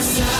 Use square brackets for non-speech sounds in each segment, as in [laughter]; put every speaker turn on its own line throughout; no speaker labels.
side.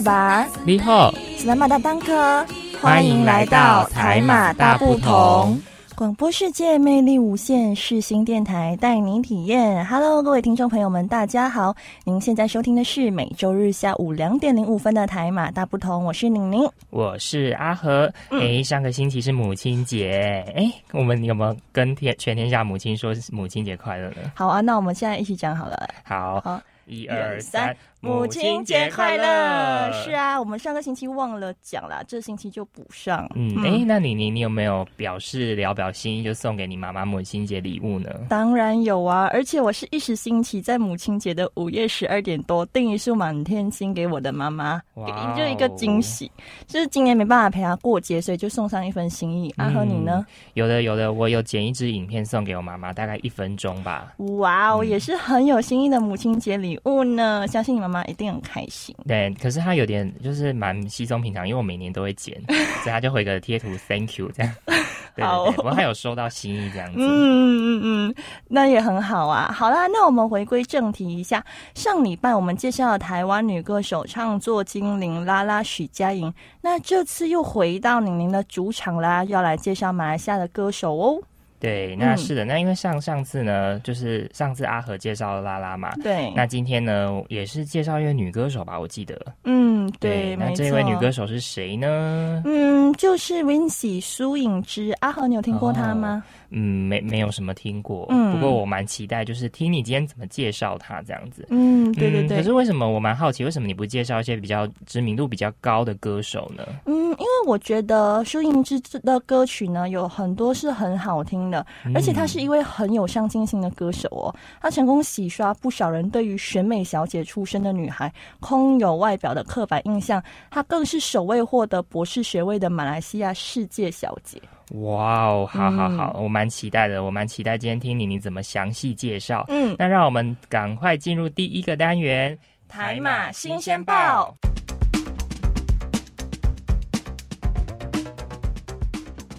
巴，
你好，
斯兰马大当科，
欢迎来到台马大不同。
广播世界魅力无限，世新电台带您体验。Hello，各位听众朋友们，大家好！您现在收听的是每周日下午两点零五分的台马大不同，我是宁宁。
我是阿和。哎、上个星期是母亲节，哎，我们有没有跟天全天下母亲说母亲节快乐呢？
好啊，那我们现在一起讲好了。
好，
好，
一二三，
母亲节快乐！是啊，我们上个星期忘了讲了，这星期就补上。
嗯，哎、那你你你有没有表示聊表心意，就送给你妈妈母亲节礼物呢？
当然有啊，而且我是一时兴起，在母亲节的午夜十二点多订一束满天星给我的妈妈，
哇
给
哦
就一个惊喜。就是今年没办法陪她过节，所以就送上一份心意。阿和你呢？
有的有的，我有剪一支影片送给我妈妈，大概一分钟吧。
哇哦，也是很有心意的母亲节礼物呢，相信你妈妈一定很开心。
对，可是他有点就是蛮稀松平常，因为我每年都会剪，[laughs] 所以他就回个贴图 Thank you 这样。[laughs] 对我还有收到心意这样子。
嗯嗯嗯嗯，那也很好啊。好啦，那我们回归正题一下。上礼拜我们介绍了台湾女歌手唱作精灵拉拉许佳莹，那这次又回到宁宁的主场啦，要来介绍马来西亚的歌手哦。
对，那
嗯
是的，那因为上上次呢，就是上次阿和介绍了拉拉嘛，
对，
那今天呢也是介绍一位女歌手吧，我记得。
嗯对，
那。这位女歌手是谁呢？
嗯，就是 Vincy 苏颖之。阿和，你有听过她吗？
嗯，没没有什么听过，
嗯
不过我蛮期待，就是听你今天怎么介绍她这样子。
嗯，对对对。
嗯可是为什么我蛮好奇，为什么你不介绍一些比较知名度比较高的歌手呢？
嗯，因为我觉得舒颖之的歌曲呢，有很多是很好听的，而且她是一位很有上进心的歌手哦。她成功洗刷不少人对于选美小姐出身的女孩空有外表的刻板印象。她更是首位获得博士学位的马来西亚世界小姐。
哇哦，好好
嗯
好，我蛮期待的，我蛮期待今天听你你怎么详细介绍。
嗯，
那让我们赶快进入第一个单元——
台马新鲜报。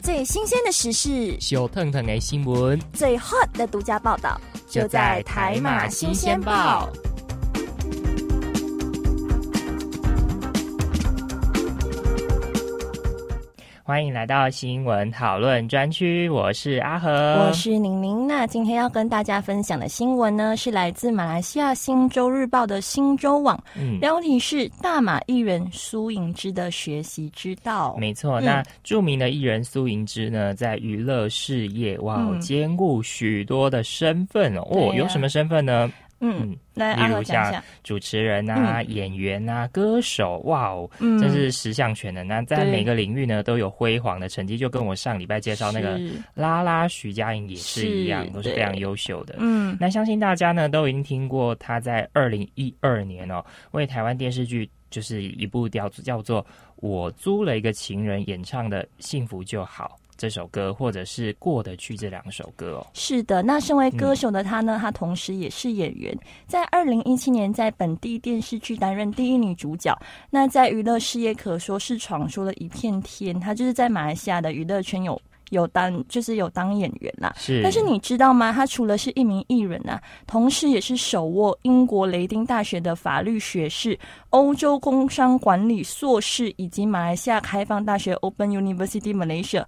最新鲜的时事，
小腾腾的新闻
最 hot 的独家报道，就在台马新鲜报。。
欢迎来到新闻讨论专区，我是阿和，
我是宁宁。那今天要跟大家分享的新闻呢，是来自马来西亚《新洲日报》的新洲网，
嗯。
标题是“大马艺人苏盈之的学习之道”。
没错，
嗯
那著名的艺人苏盈之呢，在娱乐事业哇，
嗯
兼顾许多的身份哦。有什么身份呢？
嗯，来
例如像。主持人啊、演员啊、歌手，哇哦，
嗯。
真是十项全能。那在每个领域呢，都有辉煌的成绩，就跟我上礼拜介绍那个拉拉徐佳莹也是一样，
是
都是非常优秀的。
嗯。
那相信大家呢都已经听过她在二零一二年哦，为台湾电视剧就是一部叫叫做《我租了一个情人》演唱的《幸福就好》这首歌，或者是《过得去》这两首歌哦。
是的，那身为歌手的她呢，她同时也是演员，在二零一七年在本地电视剧担任第一女主角。那在娱乐事业可说是闯出了一片天，她就是在马来西亚的娱乐圈有有当就是有当演员啦。
是，
但是你知道吗？她除了是一名艺人啊，同时也是手握英国雷丁大学的法律学士、欧洲工商管理硕士以及马来西亚开放大学 Open University Malaysia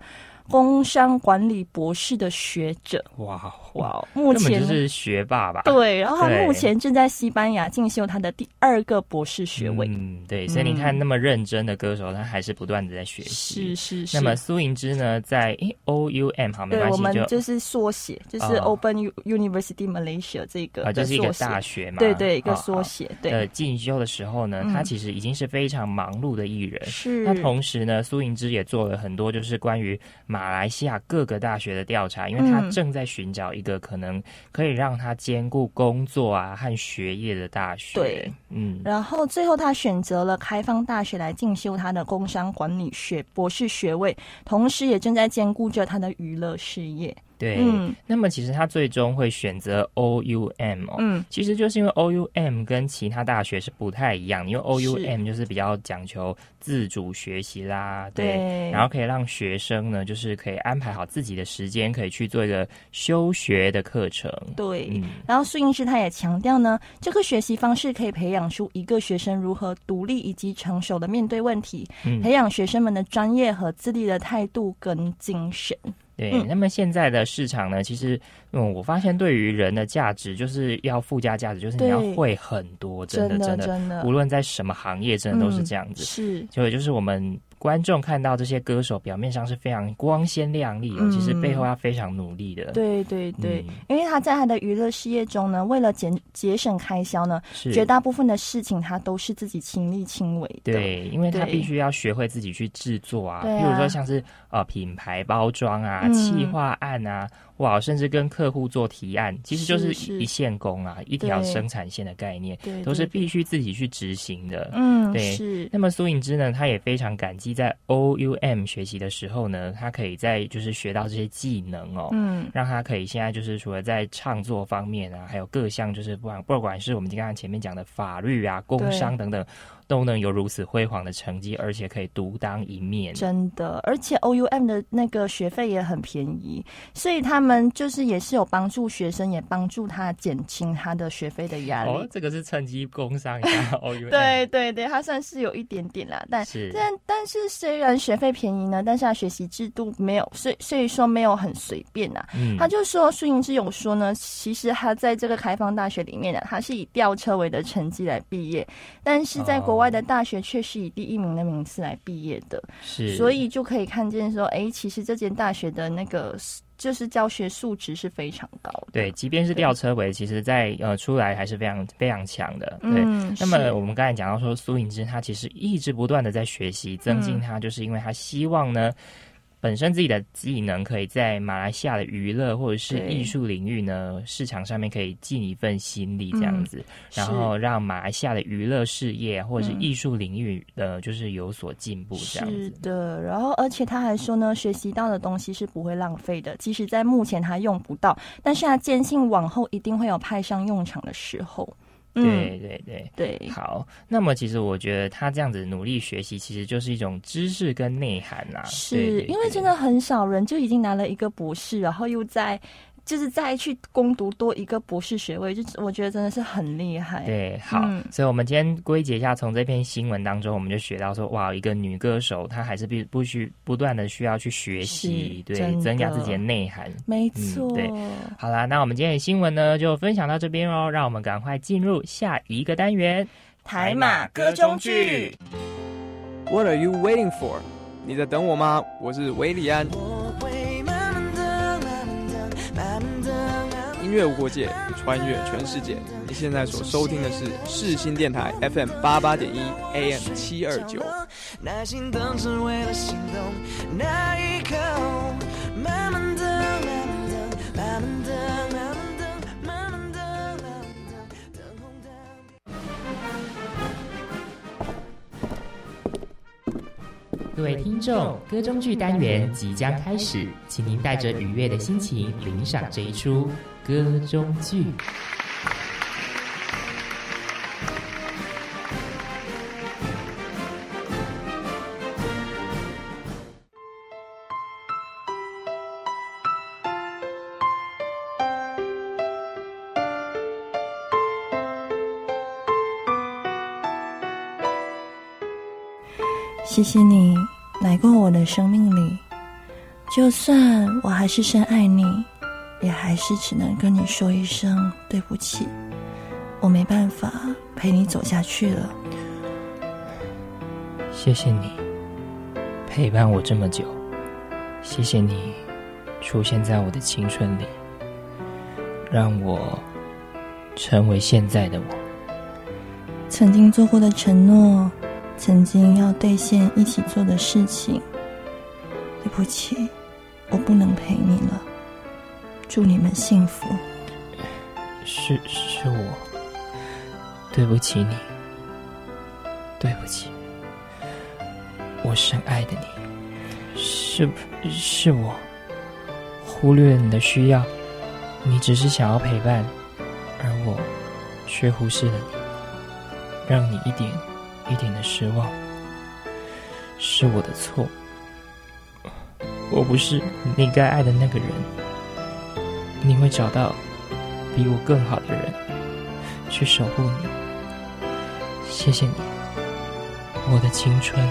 工商管理博士的学者。
哇
哇，[laughs] 目前
就是学霸吧？
对，然后他目前正在西班牙进修他的第二个博士学位。
嗯，对，所以你看那么认真的歌手，他还是不断的在学习。
是是是。
那么苏颖之呢，在诶 O U M 好没
对，我们，
就
就是缩写，就是
哦
Open University Malaysia 这个
啊，
的
就是一个大学嘛，
对对，一个缩写，对
呃
对，
进修的时候呢，
嗯
他其实已经是非常忙碌的艺人。
是。
那同时呢，苏颖之也做了很多就是关于马来西亚各个大学的调查，因为他
嗯
正在寻找一个可能可以让他兼顾工作啊和学业的大学。
对，
嗯，
然后最后他选择了开放大学来进修他的工商管理学博士学位，同时也正在兼顾着他的娱乐事业。
对。
嗯
那么其实他最终会选择 OUM 哦，
嗯，
其实就是因为 OUM 跟其他大学是不太一样，因为 OUM 就是比较讲求自主学习啦，对，
对
然后可以让学生呢，就是可以安排好自己的时间，可以去做一个休学的课程。
对。
嗯，
然后苏英师他也强调呢，这个学习方式可以培养出一个学生如何独立以及成熟的面对问题，
嗯
培养学生们的专业和自立的态度跟精神。
对。
嗯
那么现在的市场呢，其实嗯，我发现对于人的价值，就是要附加价值，就是你要会很多，真的
的
真的，无论在什么行业，真的都是
嗯
这样子。
是，
就就是我们观众看到这些歌手表面上是非常光鲜亮丽哦，
嗯。
其实背后要非常努力的。，
对对对，
嗯。
因为他在他的娱乐事业中呢，为了节节省开销呢，
是。
绝大部分的事情他都是自己亲力亲为的。
对，因为他必须要学会自己去制作啊，比如说像是呃品牌包装啊、
嗯。
企划案啊，哇，甚至跟客户做提案，其实就是一线工啊，一条生产线的概念，
对，
都是必须自己去执行的。
嗯
对。
是。
那么苏颖之呢，他也非常感激在 OUM 学习的时候呢，他可以在就是学到这些技能哦，
嗯。
让他可以现在就是除了在创作方面啊，还有各项就是不管不管是我们刚刚前面讲的法律啊、工商等等，都能有如此辉煌的成绩，而且可以独当一面。
真的，而且 OUM 的那个学费也很便宜，所以他们就是也是有帮助学生，也帮助他减轻他的学费的压力。
哦，这个是趁机工商一下 [laughs] OUM。
对对对，他算是有一点点啦，但
是
但但是虽然学费便宜呢，但是他学习制度没有，所以所以说没有很随便呐。
嗯
他就说，苏颖之有说呢，其实他在这个开放大学里面呢，他是以吊车尾的成绩来毕业，但是在国外的大学却是以第一名的名次来毕业的，
是，
所以就可以看见说，哎，其实这间大学的那个就是教学素质是非常高的。
对，即便是吊车尾，其实在呃出来还是非常非常强的。对，
嗯，
那么我们刚才讲到说，苏颖之他其实一直不断的在学习，增进
嗯
他，就是因为他希望呢。本身自己的技能可以在马来西亚的娱乐或者是艺术领域呢市场上面可以尽一份心力这样
嗯
子，然后让马来西亚的娱乐事业或者是
嗯
艺术领域呃就是有所进步这样
是
子。
的，然后而且他还说呢，学习到的东西是不会浪费的，即使在目前他用不到，但是他坚信往后一定会有派上用场的时候。嗯，
对对对。
对
好，那么其实我觉得他这样子努力学习，其实就是一种知识跟内涵啦。对
是因为真的很少人就已经拿了一个博士，然后又在就是再去攻读多一个博士学位，就我觉得真的是很厉害。
对，好，
嗯
所以我们今天归结一下，从这篇新闻当中，我们就学到说，哇，一个女歌手她还是必不需不断的需要去学习，对，增加自己的内涵。
没错，
对好啦，那我们今天的新闻呢，就分享到这边哦，让我们赶快进入下一个单元。
台马歌中剧。
What are you waiting for？你在等我吗？我是维里安，音乐无国界，穿越全世界。你现在所收听的是世新电台 FM 八八点一 AM 七二九。
耐心等是为了心动那一刻，慢慢的，慢慢的，慢慢的，慢慢的，慢慢的，慢慢的，等红灯。
各位听众，歌中剧单元即将开始，请您带着愉悦的心情领赏这一出歌中剧。
谢谢你来过我的生命里，就算我还是深爱你，也还是只能跟你说一声对不起，我没办法陪你走下去了。
谢谢你陪伴我这么久，谢谢你出现在我的青春里，让我成为现在的我。
曾经做过的承诺，曾经要兑现一起做的事情，对不起，我不能陪你了。祝你们幸福。
是是我，对不起你，对不起，我深爱的你，是是我。忽略了你的需要，你只是想要陪伴，而我却忽视了你，让你一点一点的失望，是我的错，我不是你该爱的那个人，你会找到。比我更好的人去守护你，谢谢你，我的青春。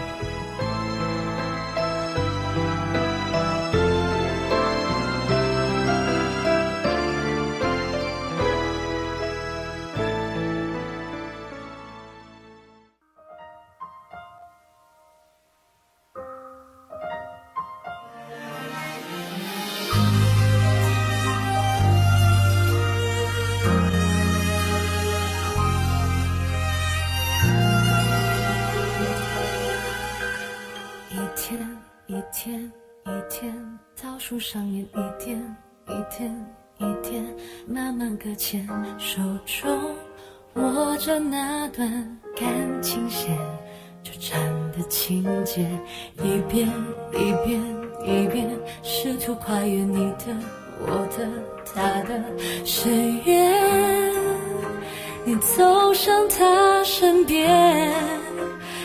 上他身边？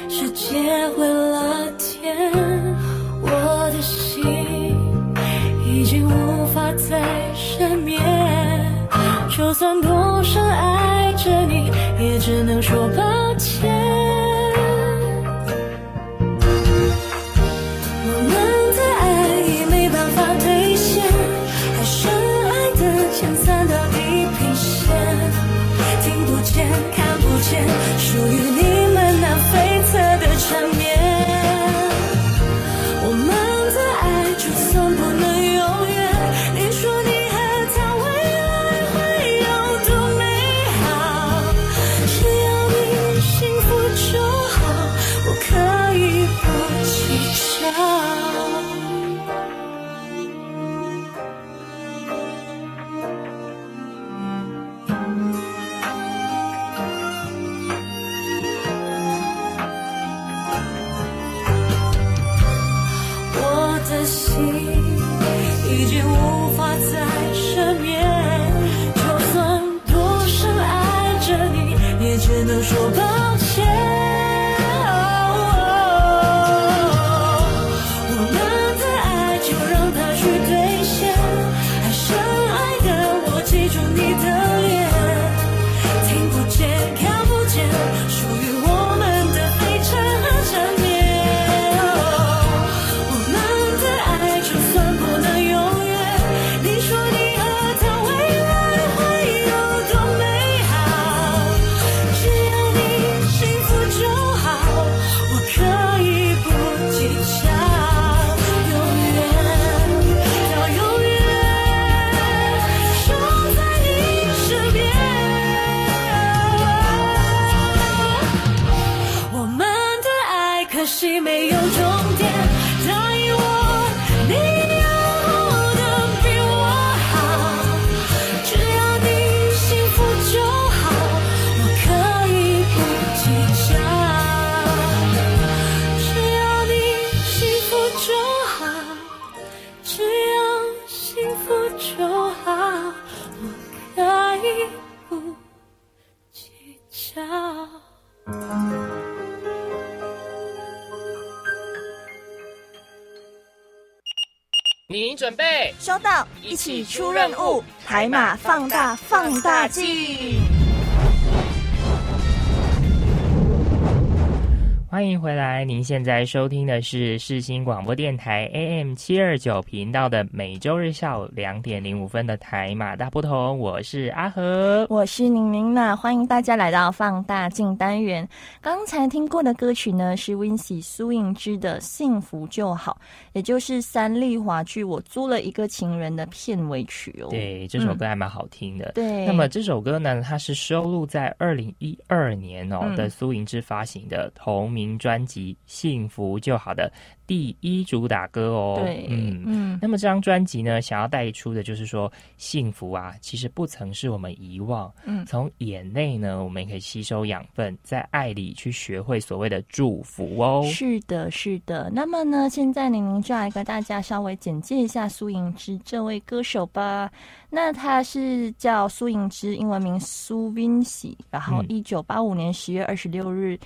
世界会了天，我的心已经无法再失眠。就算多深爱着你，也只能说抱
起出任务，海马放大放大镜。
欢迎回来！您现在收听的是世新广播电台 AM 七二九频道的每周日下午两点零五分的台马大不同，我是阿和。
我是宁宁娜，欢迎大家来到放大镜单元。刚才听过的歌曲呢，是 Wincy 苏颖之的《幸福就好》，也就是三立华剧《我租了一个情人》的片尾曲哦。
对，这首歌还蛮好听的。
对，
那么这首歌呢，它是收录在二零一二年哦、
嗯
的苏莹之发行的同名名专辑《幸福就好》的第一主打歌哦。
对，
嗯。
嗯，
那么这张专辑呢，想要带出的就是说，幸福啊，其实不曾是我们遗忘。
嗯
从眼泪呢，我们也可以吸收养分，在爱里去学会所谓的祝福哦。
是的，是的。那么呢，现在宁宁就来跟大家稍微简介一下苏颖之这位歌手吧。那他是叫苏颖之，英文名苏 Vinci，然后
嗯
一九八五年十月二十六日。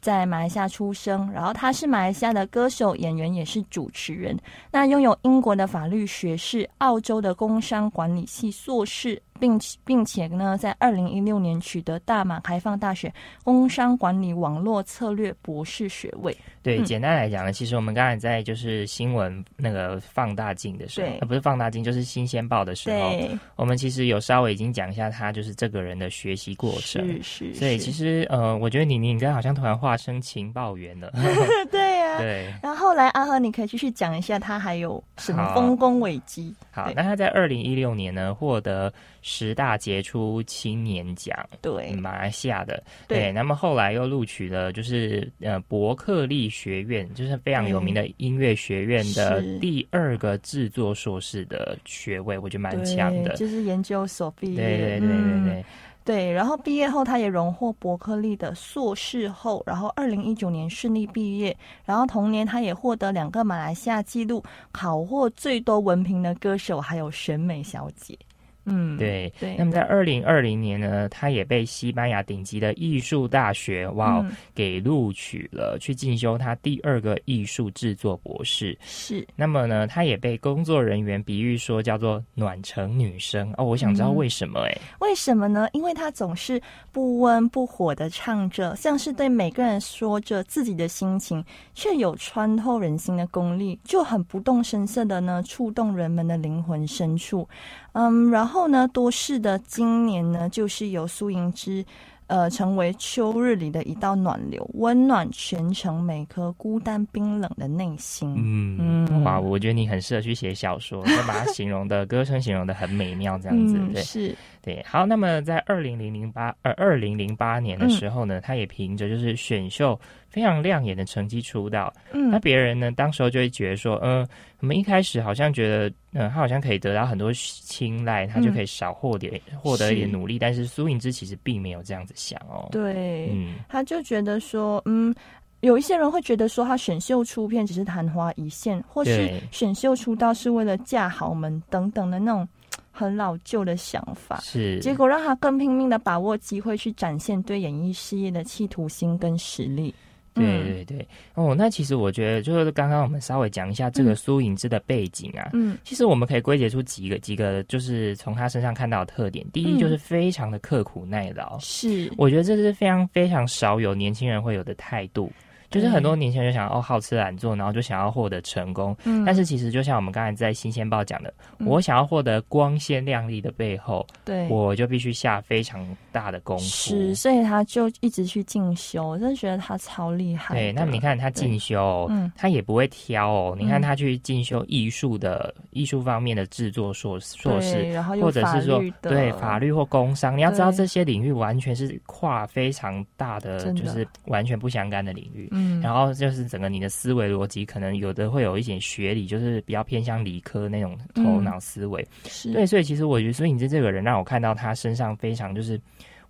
在马来西亚出生，然后他是马来西亚的歌手、演员，也是主持人。那拥有英国的法律学士、澳洲的工商管理系硕士，并且并且呢，在二零一六年取得大马开放大学工商管理网络策略博士学位。
对，
嗯
简单来讲呢，其实我们刚才在就是新闻那个放大镜的时候，呃，不是放大镜，就是新鲜报的时候，我们其实有稍微已经讲一下他就是这个人的学习过程。
是是，
所以其实呃，我觉得你你应该好像突然化身情报员了。[laughs]
对呀、
对，
然后后来阿和，你可以继续讲一下他还有什么
好
丰功伟绩。
好那他在二零一六年呢获得十大杰出青年奖，
对
马来西亚的。
对
那么后来又录取了就是呃伯克利学院，就是非常有名的音乐学院的第二个制作硕士的学位，我觉得蛮强的。
就是研究所毕业。
对对对对
嗯
对，
然后毕业后，他也荣获伯克利的硕士后，然后二零一九年顺利毕业，然后同年他也获得两个马来西亚纪录，考获最多文凭的歌手，还有选美小姐。嗯，
对
对
那么在二零二零年呢，他也被西班牙顶级的艺术大学哇、给录取了，去进修他第二个艺术制作博士。
是
那么呢，他也被工作人员比喻说叫做暖城女生哦。我想知道
嗯
为什么哎、
为什么呢？因为他总是不温不火的唱着，像是对每个人说着自己的心情，却有穿透人心的功力，就很不动声色的呢，触动人们的灵魂深处。嗯，然后呢，多事的今年呢，就是由苏盈之。呃，成为秋日里的一道暖流，温暖全城每颗孤单冰冷的内心。
嗯，
嗯
哇，我觉得你很适合去写小说，就把它形容的歌声形容的很美妙，这样子。
嗯，
对
是
对，好，那么在二零零零八呃二零零八年的时候呢，他也凭着就是选秀非常亮眼的成绩出道。
嗯
那别人呢，当时候就会觉得说，嗯、我们一开始好像觉得，嗯、他好像可以得到很多青睐，他就可以少获点获得一点努力，但是苏颖之其实并没有这样子想哦。，
对，
嗯，
他就觉得说，嗯，有一些人会觉得说，他选秀出片只是昙花一现，或是选秀出道是为了嫁豪门等等的那种很老旧的想法。
是，
结果让他更拼命的把握机会，去展现对演艺事业的企图心跟实力。
对
嗯。
对对，哦，那其实我觉得就是刚刚我们稍微讲一下这个
嗯。
苏颖之的背景啊，
嗯，
其实我们可以归结出几个几个，就是从他身上看到的特点。第一就是非常的刻苦耐劳，
是，
我觉得这是非常非常少有年轻人会有的态度。就是很多年轻人就想哦好吃懒做，然后就想要获得成功。
嗯
但是其实就像我们刚才在新鲜报讲的，
嗯
我想要获得光鲜亮丽的背后，
对，
我就必须下非常大的功夫。
是，所以他就一直去进修，我真的觉得他超厉害。
对，那你看他进修，
嗯
他也不会挑哦。你看
嗯
他去进修艺术的艺术方面的制作硕硕士，
然后
或者是说对法律或工商，你要知道这些领域完全是跨非常大的，
的
就是完全不相干的领域。
嗯，
然后就是整个你的思维逻辑，可能有的会有一点学理，就是比较偏向理科那种头脑思维。
是
对，所以其实我觉得所以你这个人，让我看到他身上非常就是。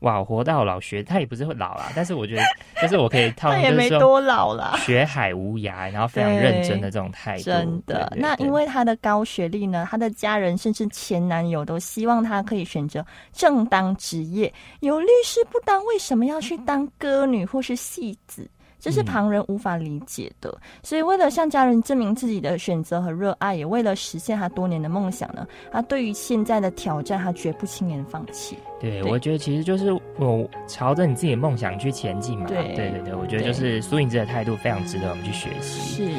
哇，活到老学，他也不是会老啦，但是我觉得，[laughs] 但是我可以套
他也没多老啦。
学海无涯，然后非常认真的这种态度。
真的，那因为他的高学历呢，他的家人甚至前男友都希望他可以选择正当职业，有律师不当，为什么要去当歌女或是戏子？这是
嗯
旁人无法理解的。所以，为了向家人证明自己的选择和热爱，也为了实现他多年的梦想呢，他对于现在的挑战，他绝不轻言放弃。
对，
对
我觉得其实就是我朝着你自己的梦想去前进嘛。
对
对对对，我觉得就是苏颖之的态度非常值得我们去学习。
是，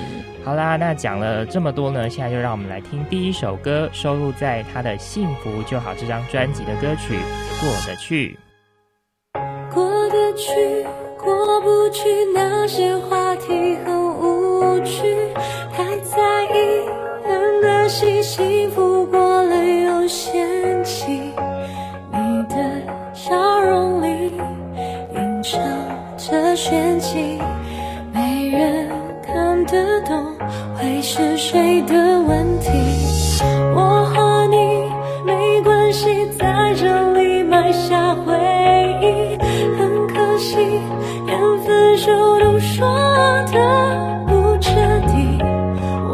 好啦，那讲了这么多呢，现在就让我们来听第一首歌，收录在他的《幸福就好》这张专辑的歌曲《过得去》。
过得去，过不去那些话题，很无趣，太在意，很可惜，幸福过了又嫌弃你的笑容里隐藏着玄机，没人看得懂，会是谁的问题，我和你没关系，在这里埋下回忆。连分手都说的不彻底，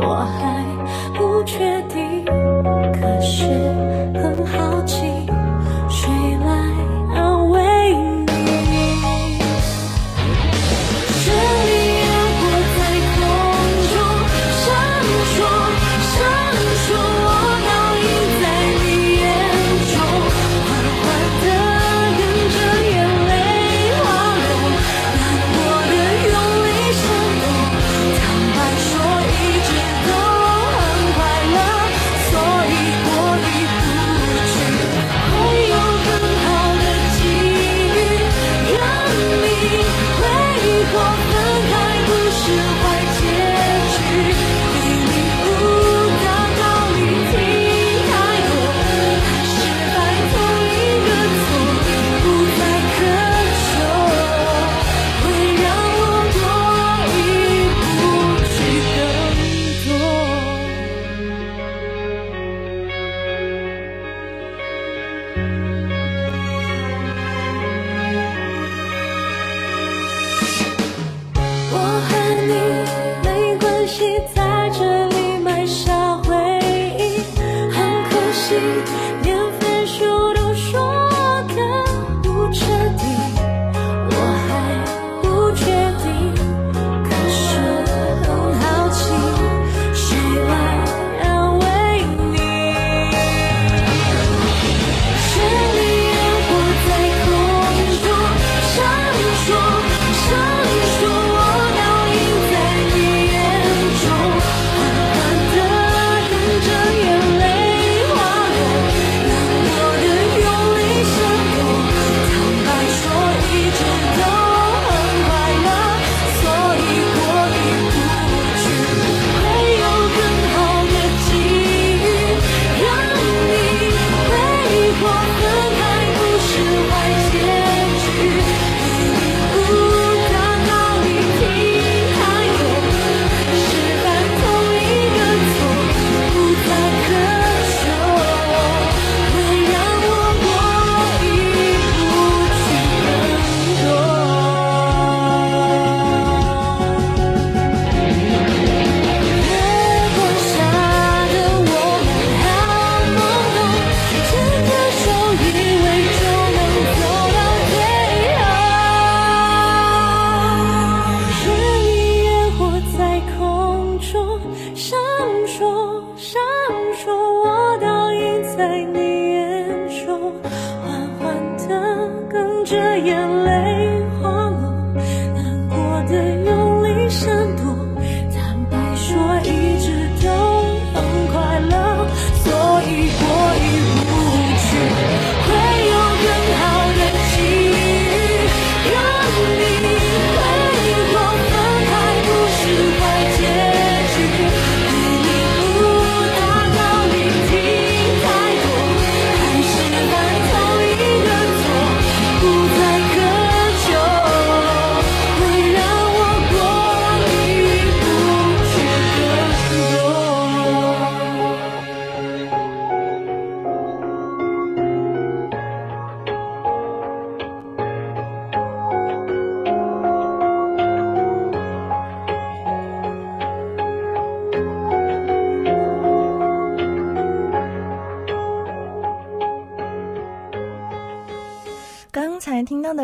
我还不确定。可是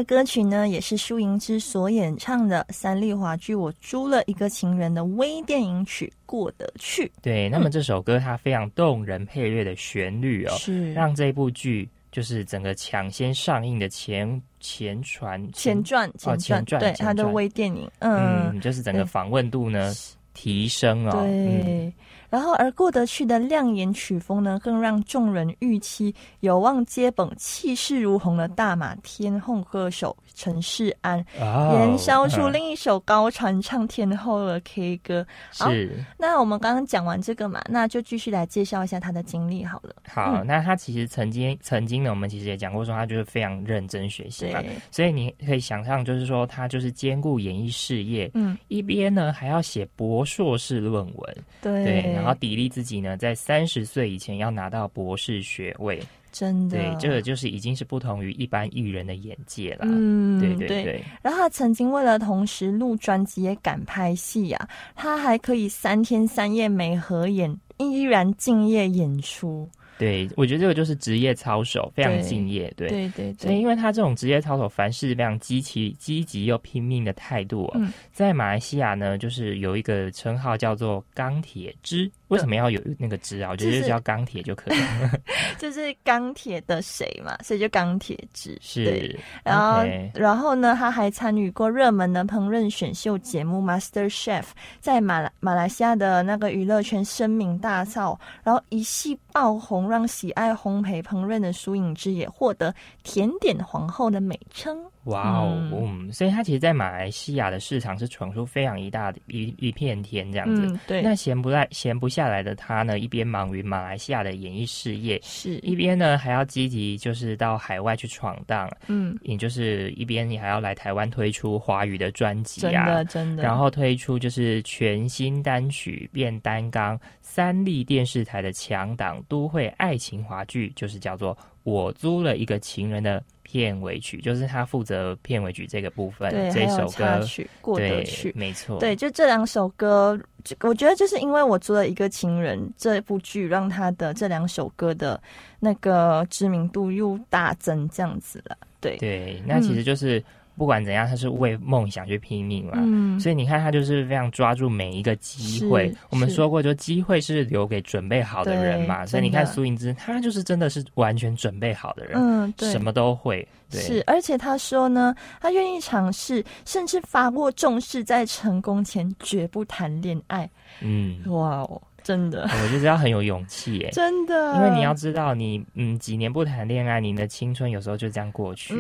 的
歌曲呢，也是舒莹之所演唱的三丽华剧《我租了一个情人》的微电影曲《过得去》。
对，那么这首歌它非常动人，配乐的旋律哦，
是。
让这部剧就是整个抢先上映的前前传
前传，
哦前传
对它的微电影，嗯，
嗯，就是整个访问度呢提升哦，嗯，
对。然后而过得去的亮眼曲风呢，更让众人预期有望接本气势如虹的大马天后歌手陈世安，
哦
燃烧出
嗯。
另一首高传唱天后的 K 歌。好
是。
那我们刚刚讲完这个嘛，那就继续来介绍一下他的经历好了。
好，
嗯。
那他其实曾经曾经呢，我们其实也讲过说，他就是非常认真学习嘛，
对，
所以你可以想象，就是说他就是兼顾演艺事业，
嗯，
一边呢还要写博硕士论文，
对，
对，然然后砥砺自己呢，在三十岁以前要拿到博士学位。
真的，
对，这个就是已经是不同于一般艺人的眼界了。
嗯，
对对对。
然后他曾经为了同时录专辑也敢拍戏呀，他还可以三天三夜没合眼，依然敬业演出。
对，我觉得这个就是职业操守，非常敬业。对
对对，
所以因为他这种职业操守，凡事非常积极、积极又拼命的态度，在马来西亚呢，就是有一个称号叫做“钢铁之”。为什么要有那个之啊？我觉得叫钢铁就可以了。[laughs]
就是钢铁的谁嘛，所以就钢铁之。
是，
然后然后呢，他还参与过热门的烹饪选秀节目《Master Chef》，在马来马来西亚的那个娱乐圈声名大噪，然后一系爆红，让喜爱烘焙烹饪的苏颖之也获得甜点皇后的美称。
哇哦，嗯，所以他其实，在马来西亚的市场是闯出非常一大的一一片天这样子。
对，
那闲不来闲不下来的他呢，一边忙于马来西亚的演艺事业，
是
一边呢还要积极就是到海外去闯荡。
嗯，
也就是一边你还要来台湾推出华语的专辑，
真的真的，
然后推出就是全新单曲，变单纲三立电视台的强档都会爱情华剧，就是叫做。我租了一个情人的片尾曲，就是他负责片尾曲这个部分。
对，
这首歌
曲过得去，
没错。
对，就这两首歌，我觉得就是因为我做了一个情人这部剧，让他的这两首歌的那个知名度又大增，这样子了。对
对，那其实就是。不管怎样，他是为梦想去拼命嘛，所以你看他就是非常抓住每一个机会。我们说过，就机会是留给准备好的人嘛，所以你看苏颖之，他就是真的是完全准备好的人，
嗯，对，
什么都会。
是，而且他说呢，他愿意尝试，甚至发过重誓，在成功前绝不谈恋爱。
嗯，
哇哦。真的，
我觉得要很有勇气耶，[laughs]
真的，
因为你要知道，你嗯几年不谈恋爱，你的青春有时候就这样过去，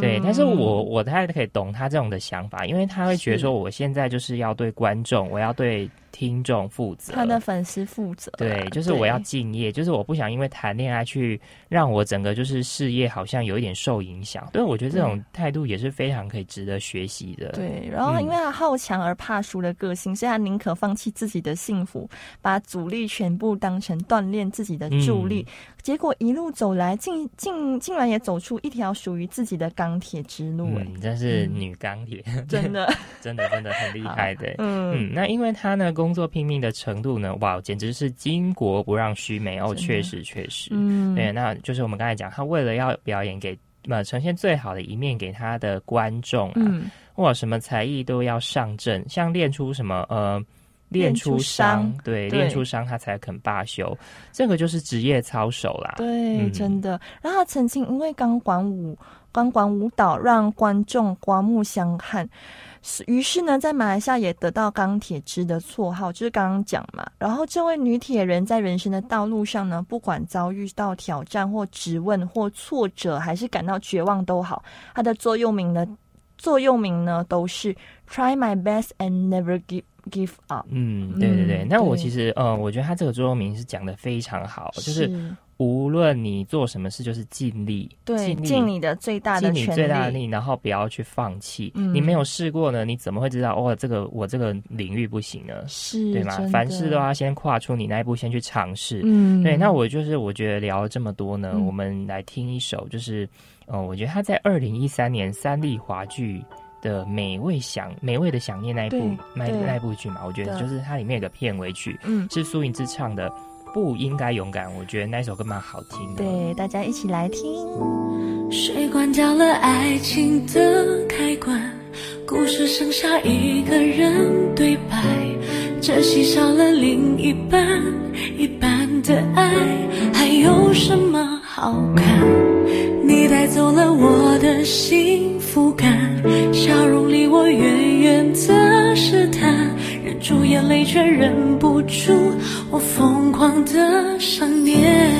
对。但是我我太可以懂他这种的想法，因为他会觉得说，我现在就是要对观众，我要对。听众负责，
他的粉丝负责，
对，就是我要敬业，就是我不想因为谈恋爱去让我整个就是事业好像有一点受影响。对，我觉得这种态度也是非常可以值得学习的。
对，然后因为他好强而怕输的个性，所以他宁可放弃自己的幸福，把阻力全部当成锻炼自己的助力。结果一路走来，竟竟竟然也走出一条属于自己的钢铁之路。哎，
真是女钢铁，
真的，[laughs]
真的，真的很厉害的。嗯嗯，那因为他呢，工作拼命的程度呢，哇，简直是巾帼不让须眉哦。确实，确实，
嗯，
对，那就是我们刚才讲，他为了要表演给呃呈现最好的一面给他的观众啊，哇，什么才艺都要上阵，像练出什么呃。练出伤，对，练出伤他才肯罢休，这个就是职业操守啦。
对，真的。然后他曾经因为钢管舞、钢管舞蹈让观众刮目相看，于是呢，在马来西亚也得到“钢铁之”的绰号，就是刚刚讲嘛。然后这位女铁人在人生的道路上呢，不管遭遇到挑战或质问或挫折，还是感到绝望都好，她的座右铭呢，座右铭呢都是 “Try my best and never give”。Give up。
嗯，对对对。那我其实，呃，我觉得他这个座右铭是讲的非常好，就是无论你做什么事，就是尽力，
对，尽你的最大的
尽你最大的力，然后不要去放弃。你没有试过呢，你怎么会知道？哦，这个我这个领域不行呢？
是，
对吗？凡事都要先跨出你那一步，先去尝试。
嗯，
对。那我就是，我觉得聊了这么多呢，我们来听一首，就是，呃，我觉得他在二零一三年三立华剧。的美味想美味的想念那一部那那部剧嘛，我觉得就是它里面有个片尾曲，
嗯，
是苏颖之唱的，不应该勇敢。我觉得那首歌蛮好听的，
对，大家一起来听。
谁关掉了爱情的开关？故事剩下一个人对白，这戏少了另一半，一半的爱还有什么好看？你带走了我的幸福感，笑容离我远远的试探，忍住眼泪却忍不住我疯狂的想念。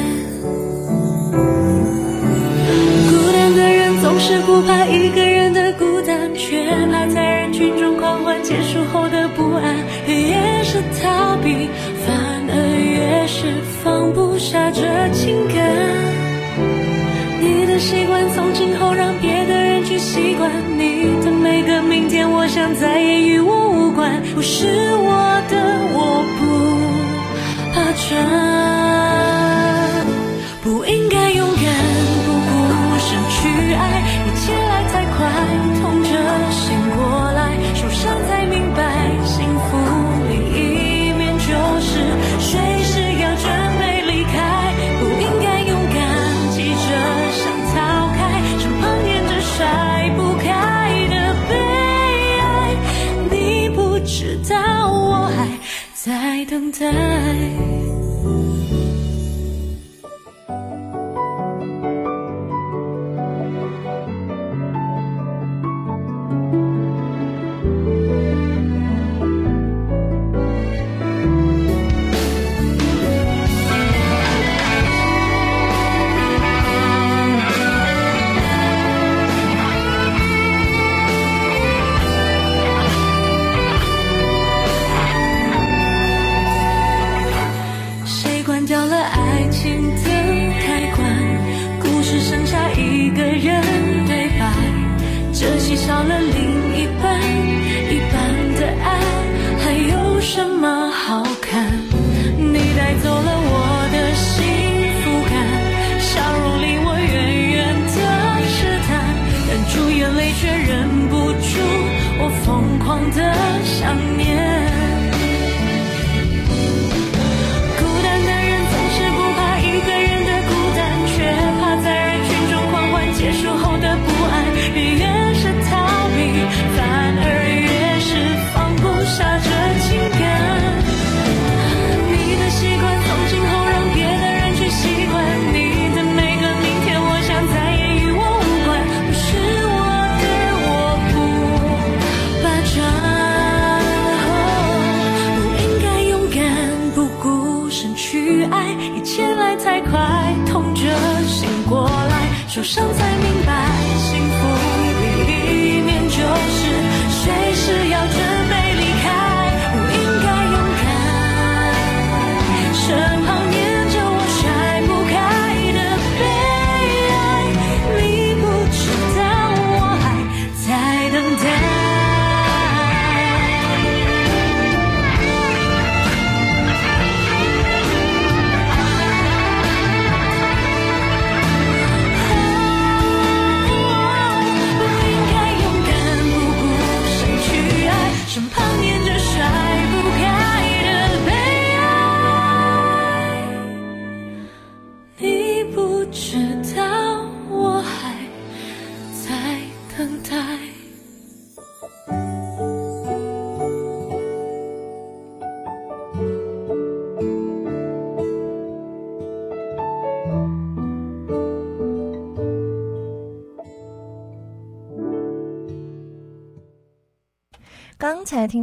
孤单的人总是不怕一个人的孤单，却怕在人群中狂欢结束后的不安。越是逃避，反而越是放不下这情感。习惯，从今后让别的人去习惯。你的每个明天，我想再也与我无关。不是我的，我不
怕
穿，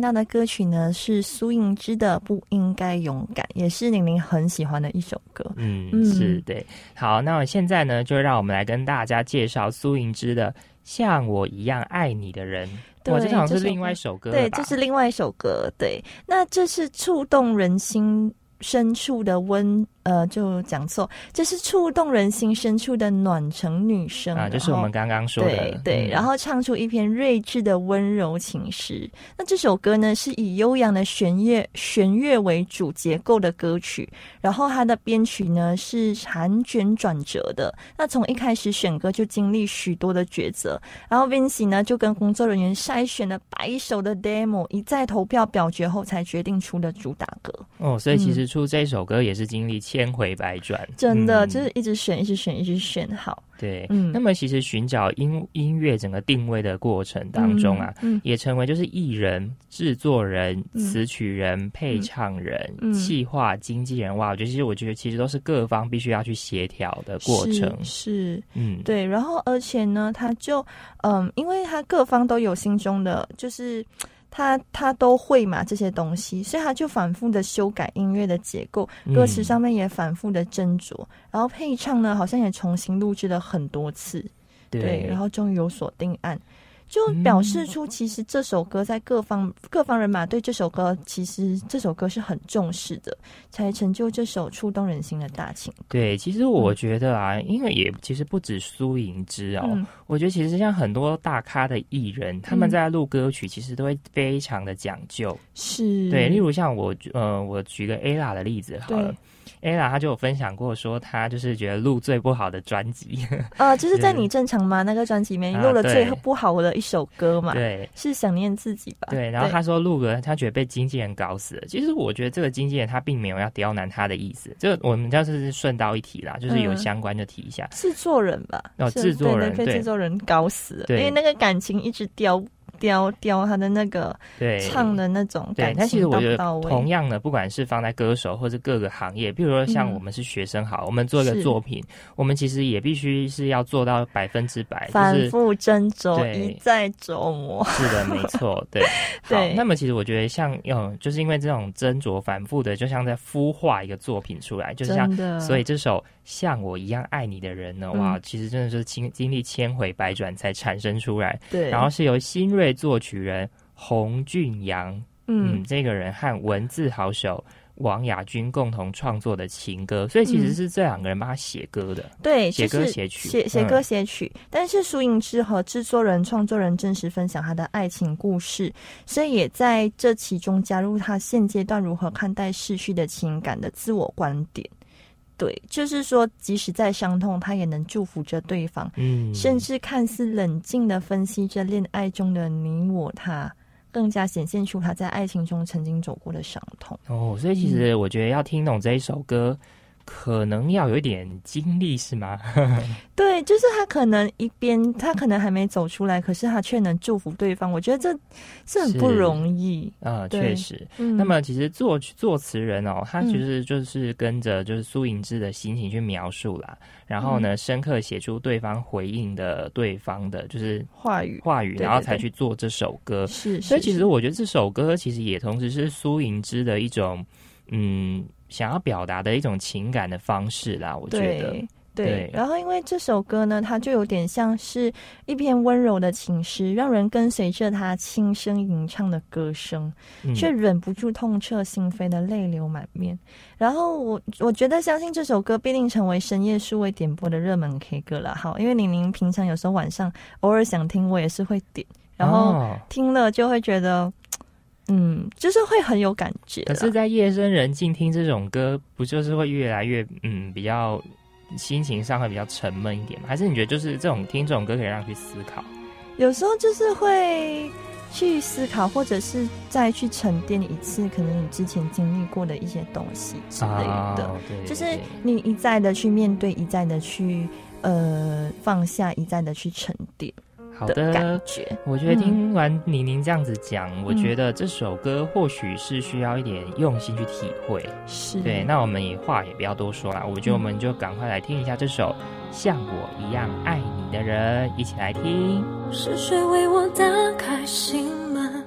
到的歌曲呢是苏颖之的《不应该勇敢》，也是玲玲很喜欢的一首歌。
嗯，
嗯
是对。好，那我现在呢，就让我们来跟大家介绍苏颖之的《像我一样爱你的人》。哇，
对
这好像
这首
是另外一首歌
对，这是另外一首歌。对，那这是触动人心深处的温，呃，就讲错，这是触动人心深处的暖城女生
啊，就是我们刚刚说的，
对对，
嗯
然后唱出一篇睿智的温柔情诗。那这首歌呢，是以悠扬的弦乐弦乐为主结构的歌曲，然后它的编曲呢是含卷转折的。那从一开始选歌就经历许多的抉择，然后 Vincy 呢就跟工作人员筛选了百首的 demo，一再投票表决后才决定出的主打歌。
哦，所以其实出这首歌也是经历千回百转，
嗯真的、
嗯
就是一直选，一直选，一直选好。
对。
嗯
那么其实寻找音音乐整个定位的过程当中啊，也成为就是艺人、制作人、
嗯
词曲人、配唱人、
嗯
企划、经纪人，哇，我觉得其实我觉得其实都是各方必须要去协调的过程。
是是
嗯，
对，然后而且呢，他就嗯，因为他各方都有心中的，就是他他都会嘛这些东西，所以他就反复的修改音乐的结构，歌词
嗯。
上面也反复的斟酌，然后配唱呢好像也重新录制了很多次，
对，
然后终于有所定案。就表示出，其实这首歌在各方各方人马对这首歌，其实这首歌是很重视的，才成就这首触动人心的大情歌。
对，其实我觉得啊，因为也其实不止苏颖之哦，
嗯
我觉得其实像很多大咖的艺人，他们
嗯
在录歌曲其实都会非常的讲究。
是，
对，例如像我呃，我举个 ella 的例子好了
对。
Ella 她就有分享过说，她就是觉得录最不好的专辑，[laughs]
呃，就是在你正常吗？那个专辑里面
啊
录了最不好的一首歌嘛，
对。
是想念自己吧？
对，然后他说录了，他觉得被经纪人搞死了。其实我觉得这个经纪人他并没有要刁难他的意思，这个我们就是顺道一提啦，就是有
嗯
相关就提一下。
制作人吧，
哦
是
制作人
被
对
制作人搞死了，因
对
为那个感情一直雕雕雕他的那个
对，
唱的那种
对，
感
但其实我觉得。同样的，不管是放在歌手或是各个行业，比如说像
嗯
我们是学生好，我们做一个作品，我们其实也必须是要做到百分之百，
反复斟酌，
对
一再琢磨。
是的，没错，对。[laughs] 好
对，
那么其实我觉得像嗯，就是因为这种斟酌反复的，就像在孵化一个作品出来，就像，所以这首《像我一样爱你的人》呢，
嗯。
哇，其实真的是经经历千回百转才产生出来，
对，
然后是由新锐作曲人洪俊阳，嗯，
嗯，
这个人和文字好手王雅君共同创作的情歌，所以其实
嗯。
是这两个人帮他写歌的。
对，
写歌写曲嗯
写写歌写曲，但是苏颖之和制作人、创作人真实分享他的爱情故事，所以也在这其中加入他现阶段如何看待逝去的情感的自我观点。对，就是说，即使再伤痛，他也能祝福着对方，
嗯，
甚至看似冷静的分析着恋爱中的你我他，更加显现出他在爱情中曾经走过的伤痛。
哦，所以其
嗯。
实我觉得要听懂这一首歌，可能要有一点经历，是吗？[laughs]
对，就是他可能一边他可能还没走出来，可是他却能祝福对方，我觉得这是很不容易。
啊、
对
确实。
嗯，
那么其实作曲作词人哦，他
嗯
其实就是跟着就是苏颖之的心情去描述啦，然后
嗯
呢，深刻写出对方回应的对方的就是
话语
话语，然后才去做这首歌。
是，
所以其实我觉得这首歌其实也同时是苏颖之的一种嗯想要表达的一种情感的方式啦，我觉得
对。然后因为这首歌呢，它就有点像是一篇温柔的情诗，让人跟随着他轻声吟唱的歌声，
嗯
却忍不住痛彻心扉的泪流满面。然后我我觉得，相信这首歌必定成为深夜数位点播的热门 K 歌了。好，因为玲玲平常有时候晚上偶尔想听，我也是会点，然后
哦
听了就会觉得，嗯，就是会很有感觉。
可是，在夜深人静听这种歌，不就是会越来越嗯比较心情上会比较沉闷一点吗？还是你觉得就是这种听这种歌可以让你去思考？
有时候就是会去思考，或者是再去沉淀一次，可能你之前经历过的一些东西之类的。
哦对，
就是你一再的去面对，一再的去呃放下，一再的去沉淀
好
的感。觉。
我觉得
嗯
听完宁宁这样子讲，我
嗯
觉得这首歌或许是需要一点用心去体会。
是，
对，那我们也话也不要多说了，我觉得我们就赶快来听一下这首《像我一样爱你的人》，一起来听。
是谁为我打开心门？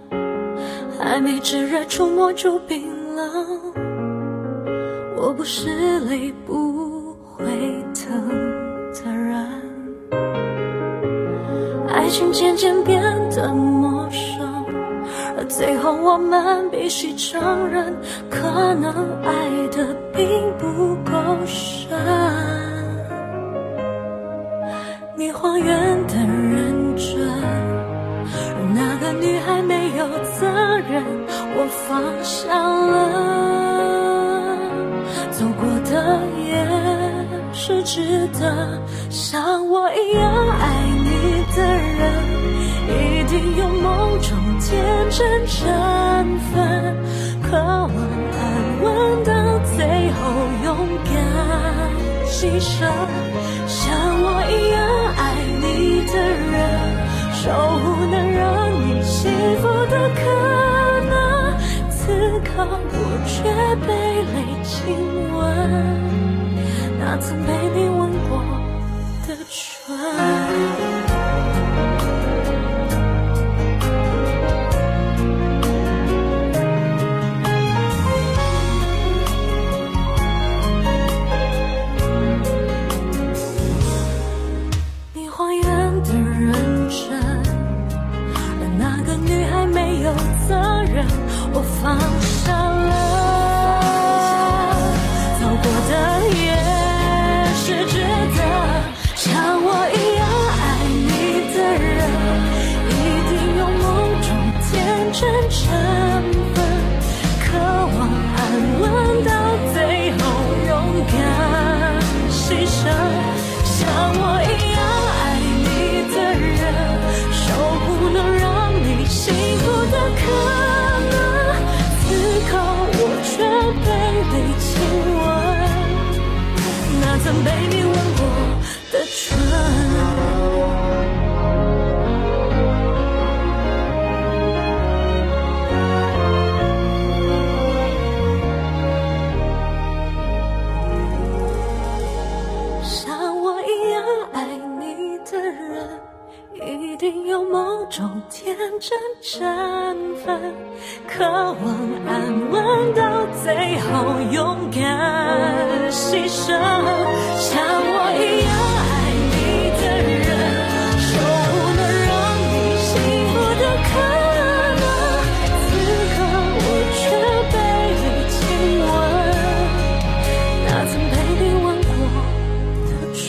还没炙热触摸就冰冷，我不是泪不渐渐变得陌生，而最后我们必须承认，可能爱的并不够深。你还原的认真，而那个女孩没有责任，我放下了，走过的也是值得。像我一样爱，定有某种天真成分，渴望安稳到最后勇敢牺牲。像我一样爱你的人，守护能让你幸福的可能。此刻我却被泪亲吻，那曾被你吻过的唇。最后勇敢牺牲，像我一样爱你的人，守护能让你幸福的可能。此刻我却被你亲吻，那曾被你吻过的唇。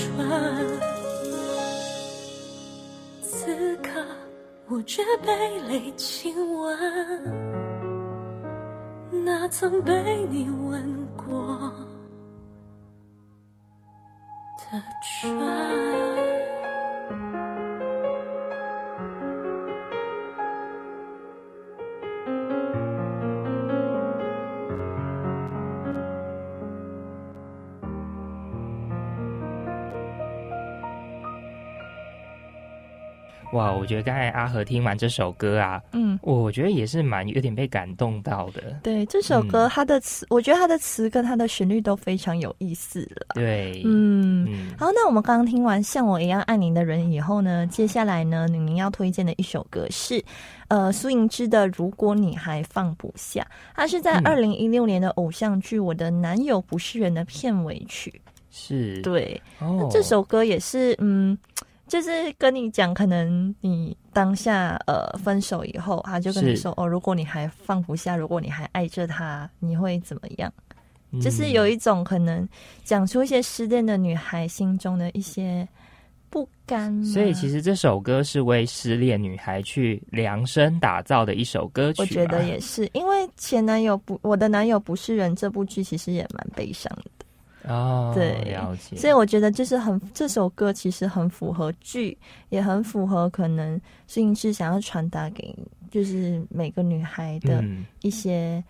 此刻我却被泪亲吻，那曾被你吻过的唇。
哇，我觉得刚才阿和听完这首歌啊，
嗯，
我觉得也是蛮有点被感动到的。
对，这首歌它的词，我觉得它的词跟它的旋律都非常有意思了。
对，
嗯，
嗯，
好，那我们刚刚听完《像我一样爱你的人》以后呢，接下来呢，宁宁要推荐的一首歌是，呃，苏盈之的《如果你还放不下》，它是在
嗯。
二零一六年的偶像剧《我的男友不是人》的片尾曲。
是，
对，
哦，
这首歌也是，嗯，就是跟你讲，可能你当下呃分手以后，他就跟你说，哦，如果你还放不下，如果你还爱着他，你会怎么样？
嗯
就是有一种可能讲出一些失恋的女孩心中的一些不甘。
所以其实这首歌是为失恋女孩去量身打造的一首歌曲。
我觉得也是，因为前男友不，我的男友不是人这部剧其实也蛮悲伤的。
哦，
对
了解。
所以我觉得就是很这首歌其实很符合剧，也很符合可能摄影师想要传达给就是每个女孩的
嗯
一些嗯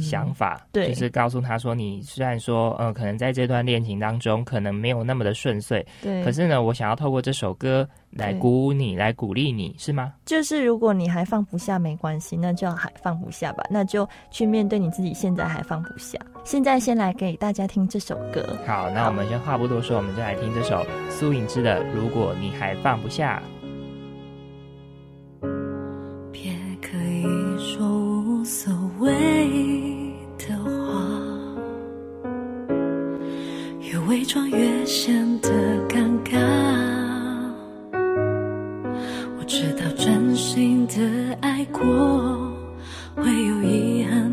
想法，
对
就是告诉他说，你虽然说，呃，可能在这段恋情当中，可能没有那么的顺遂，
对，
可是呢，我想要透过这首歌来鼓舞你，来鼓励你，是吗？
就是如果你还放不下没关系，那就还放不下吧，那就去面对你自己现在还放不下。现在先来给大家听这首歌。
好，那我们先话不多说，我们就来听这首苏颖之的《如果你还放不下》。
别可以说无所谓的话，越伪装越显得尴尬。我知道真心的爱过，会有遗憾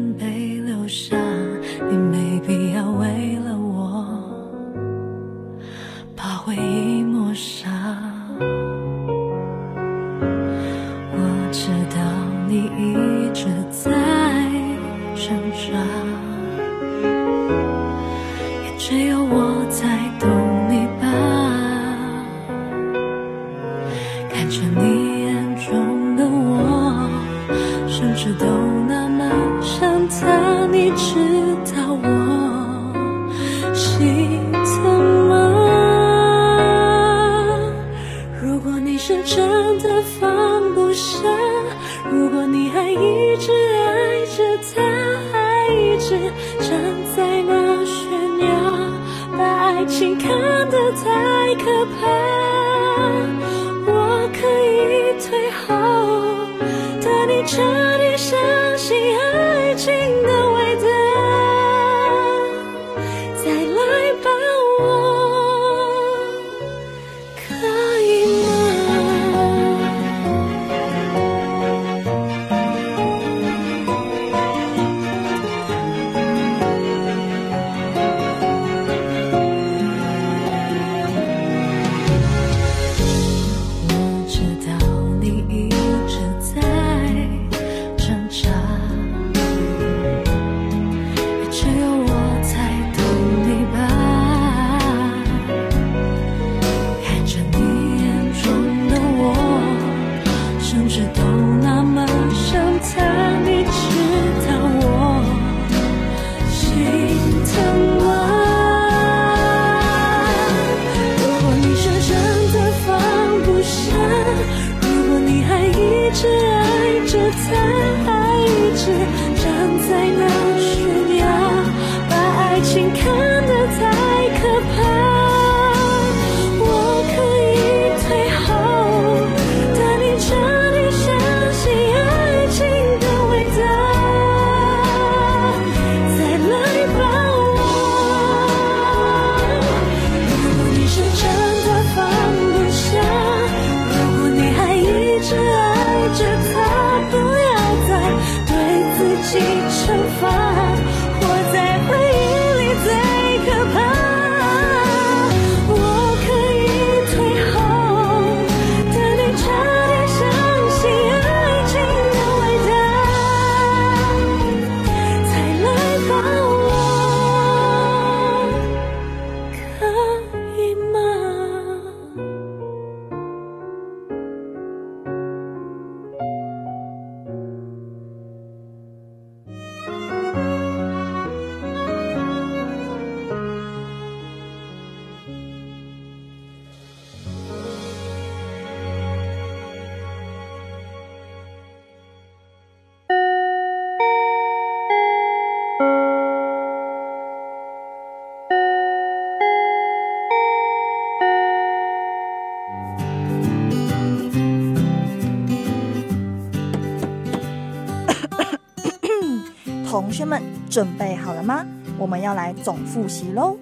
同学们准备好了吗？我们要来总复习喽。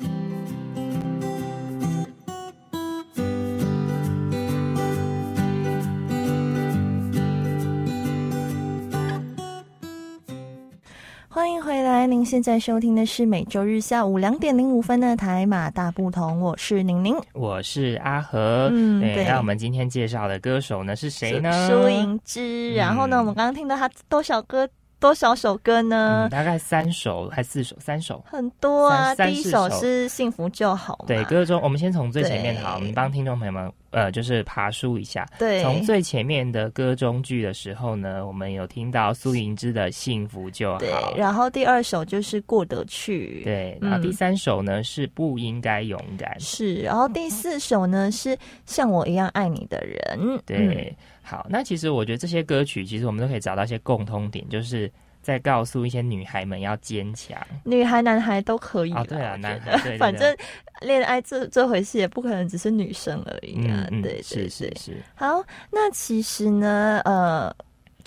欢迎回来，您现在收听的是每周日下午两点零五分的台马大不同，我是宁宁。
我是阿和，对，
嗯对
那我们今天介绍的歌手呢是谁呢？
苏颖之。然后呢，
嗯
我们刚刚听到他多少歌，多少首歌呢
嗯，？大概三首还四首，三首。
很多啊。第一首是《幸福就好》，
对，歌中我们先从最前面
对
好，我们帮听众朋友们呃，就是爬梳一下。
对，
从最前面的歌中剧的时候呢，我们有听到苏颖之的《幸福就好
对》，，然后第二首就是过得去，
对，然后
嗯
第三首呢是不应该勇敢，
是，然后第四首呢是像我一样爱你的人，嗯。
对，好，那其实我觉得这些歌曲，其实我们都可以找到一些共通点，就是在告诉一些女孩们要坚强。
女孩男孩都可以啦
啊对啊男孩
反正恋爱这这回事也不可能只是女生而已啊，
嗯嗯，
对对
是是。是，
好，那其实呢，呃。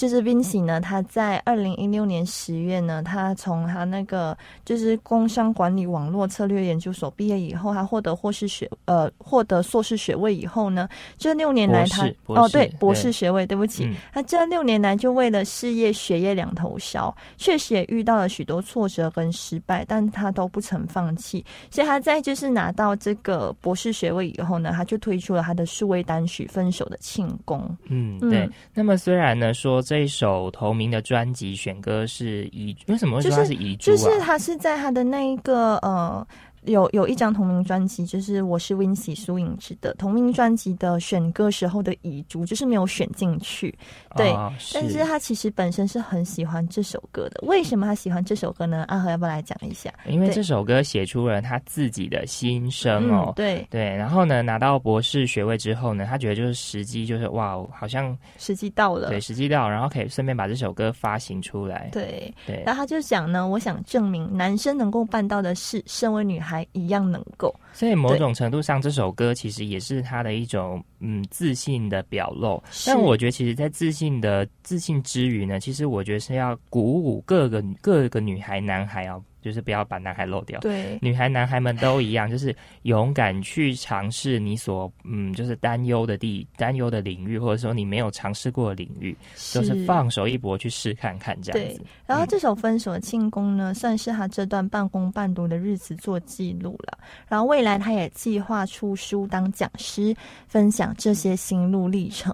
就是 Vinci 呢，他在二零一六年十月呢，他从他那个就是工商管理网络策略研究所毕业以后，他获得获士学呃获得硕士学位以后呢，这六年来他哦对博士学位，对不起，
嗯
他这六年来就为了事业学业两头烧，确实也遇到了许多挫折跟失败，但他都不曾放弃。所以他在就是拿到这个博士学位以后呢，他就推出了他的数位单曲《分手的庆功》。
嗯，
嗯
对。那么虽然呢说这一首同名的专辑选歌是遗，为什么会说
就是
它是遗珠啊？
就是他是在他的那一个呃。有有一张同名专辑，就是我是 Wincy 苏颖芝的同名专辑的选歌时候的遗嘱，就是没有选进去。对
哦
但是他其实本身是很喜欢这首歌的。为什么他喜欢这首歌呢？阿和要不要来讲一下？
因为这首歌写出了他自己的心声哦。
嗯，对，
对，然后呢，拿到博士学位之后呢，他觉得就是时机，就是哇，好像
时机到了。
对时机到，然后可以顺便把这首歌发行出来。
对，
对
然后他就讲呢，我想证明男生能够办到的事，身为女孩一样能够。
所以某种程度上，这首歌其实也是他的一种嗯自信的表露。但我觉得，其实，在自信的自信之余呢，其实我觉得是要鼓舞各个各个女孩、男孩啊，就是不要把男孩漏掉。
对，
女孩、男孩们都一样，[laughs] 就是勇敢去尝试你所嗯，就是担忧的地、担忧的领域，或者说你没有尝试过的领域，就是放手一搏去试看看这样
对
子。，
然后
嗯
这首《分手的庆功》呢，算是他这段半工半读的日子做记录了。然后未来他也计划出书当讲师，分享这些心路历程。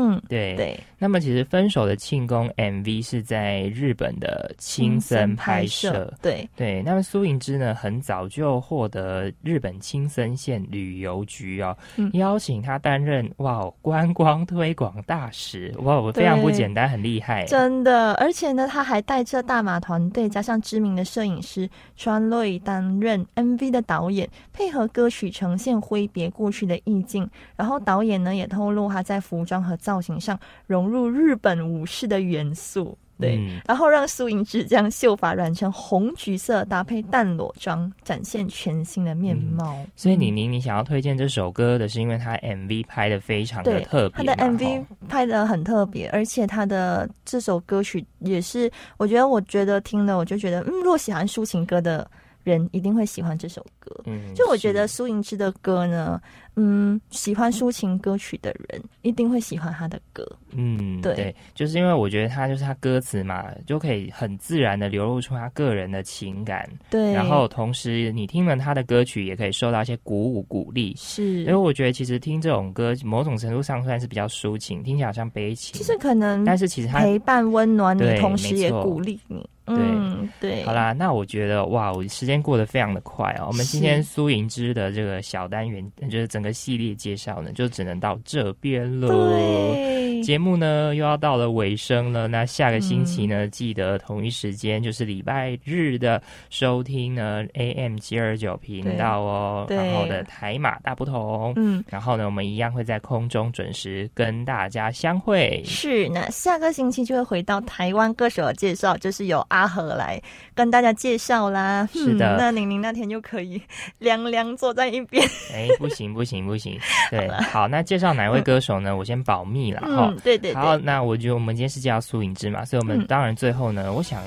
嗯，
对
对，
那么其实《分手的庆功》MV 是在日本的青森拍摄。
对，
对，那么苏颖之呢，很早就获得日本青森县旅游局哦、
嗯
邀请他担任哇哦观光推广大使，哇哦，非常不简单，很厉害。
真的，而且呢，他还带着大马团队，加上知名的摄影师川瑞担任 MV 的导演，配合歌曲呈现挥别过去的意境。然后导演呢也透露他在服装和造型上融入日本武士的元素。对，
嗯
然后让苏颖之将秀发染成红橘色，搭配淡裸妆，展现全新的面貌。
所以你你你想要推荐这首歌的是因为他 MV 拍的非常的特别嘛，
他的 MV 拍的很特别，而且他的这首歌曲也是，我觉得，我觉得听了我就觉得，嗯，若喜欢抒情歌的人一定会喜欢这首歌。
嗯，
就我觉得苏颖芝的歌呢，嗯，喜欢抒情歌曲的人一定会喜欢他的歌。
嗯，
对
对，就是因为我觉得他就是他歌词嘛，就可以很自然的流露出他个人的情感，
对，
然后同时你听了他的歌曲，也可以受到一些鼓舞鼓励。
是
因为我觉得其实听这种歌，某种程度上算是比较抒情，听起来好像悲情，
其实可能
但是其实他
陪伴温暖你，同时也鼓励你。嗯，对，
好啦，那我觉得哇，我时间过得非常的快哦。我们今天苏盈之的这个小单元，就是整个系列介绍呢，就只能到这边了。
对，
节目呢又要到了尾声了，那下个星期呢，记得同一时间就是礼拜日的收听呢 AM 七二九频道哦，
对
然后的台马大不同，
嗯。
然后呢，我们一样会在空中准时跟大家相会。
是，那下个星期就会回到台湾歌手的介绍，就是由阿和来跟大家介绍啦。
是的
嗯那玲玲那天就可以 [laughs] 凉凉坐在一边。
哎，不行不行不行，[laughs] 对，好，那介绍哪位歌手呢？我先保密了哈。
嗯，对对
好，
对，
那我觉得我们今天是介绍苏颖芝嘛，所以我们
嗯
当然最后呢，我想，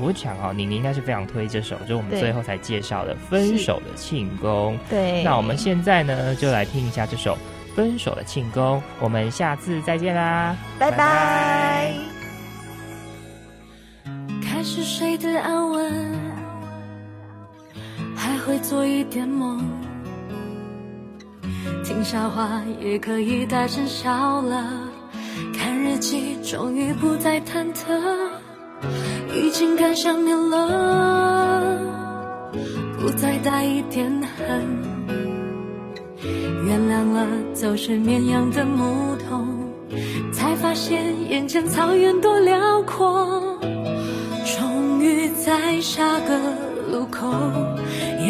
我想哦，你你应该是非常推这首，就是我们最后才介绍的《分手的庆功》。
对。
那我们现在呢，就来听一下这首《分手的庆功》，我们下次再见啦，
拜拜。
开始睡得安稳，还会做一点梦。听笑话也可以大声笑了，看日记终于不再忐忑，已经敢想念了，不再带一点恨。原谅了走失绵羊的牧童，才发现眼前草原多辽阔。终于在下个路口，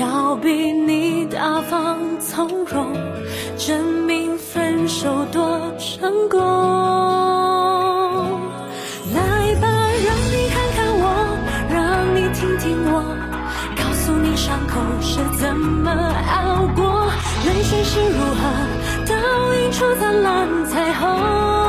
要比你大方从容，证明分手多成功。来吧，让你看看我，让你听听我，告诉你伤口是怎么熬过，泪水是如何倒映出灿烂彩虹。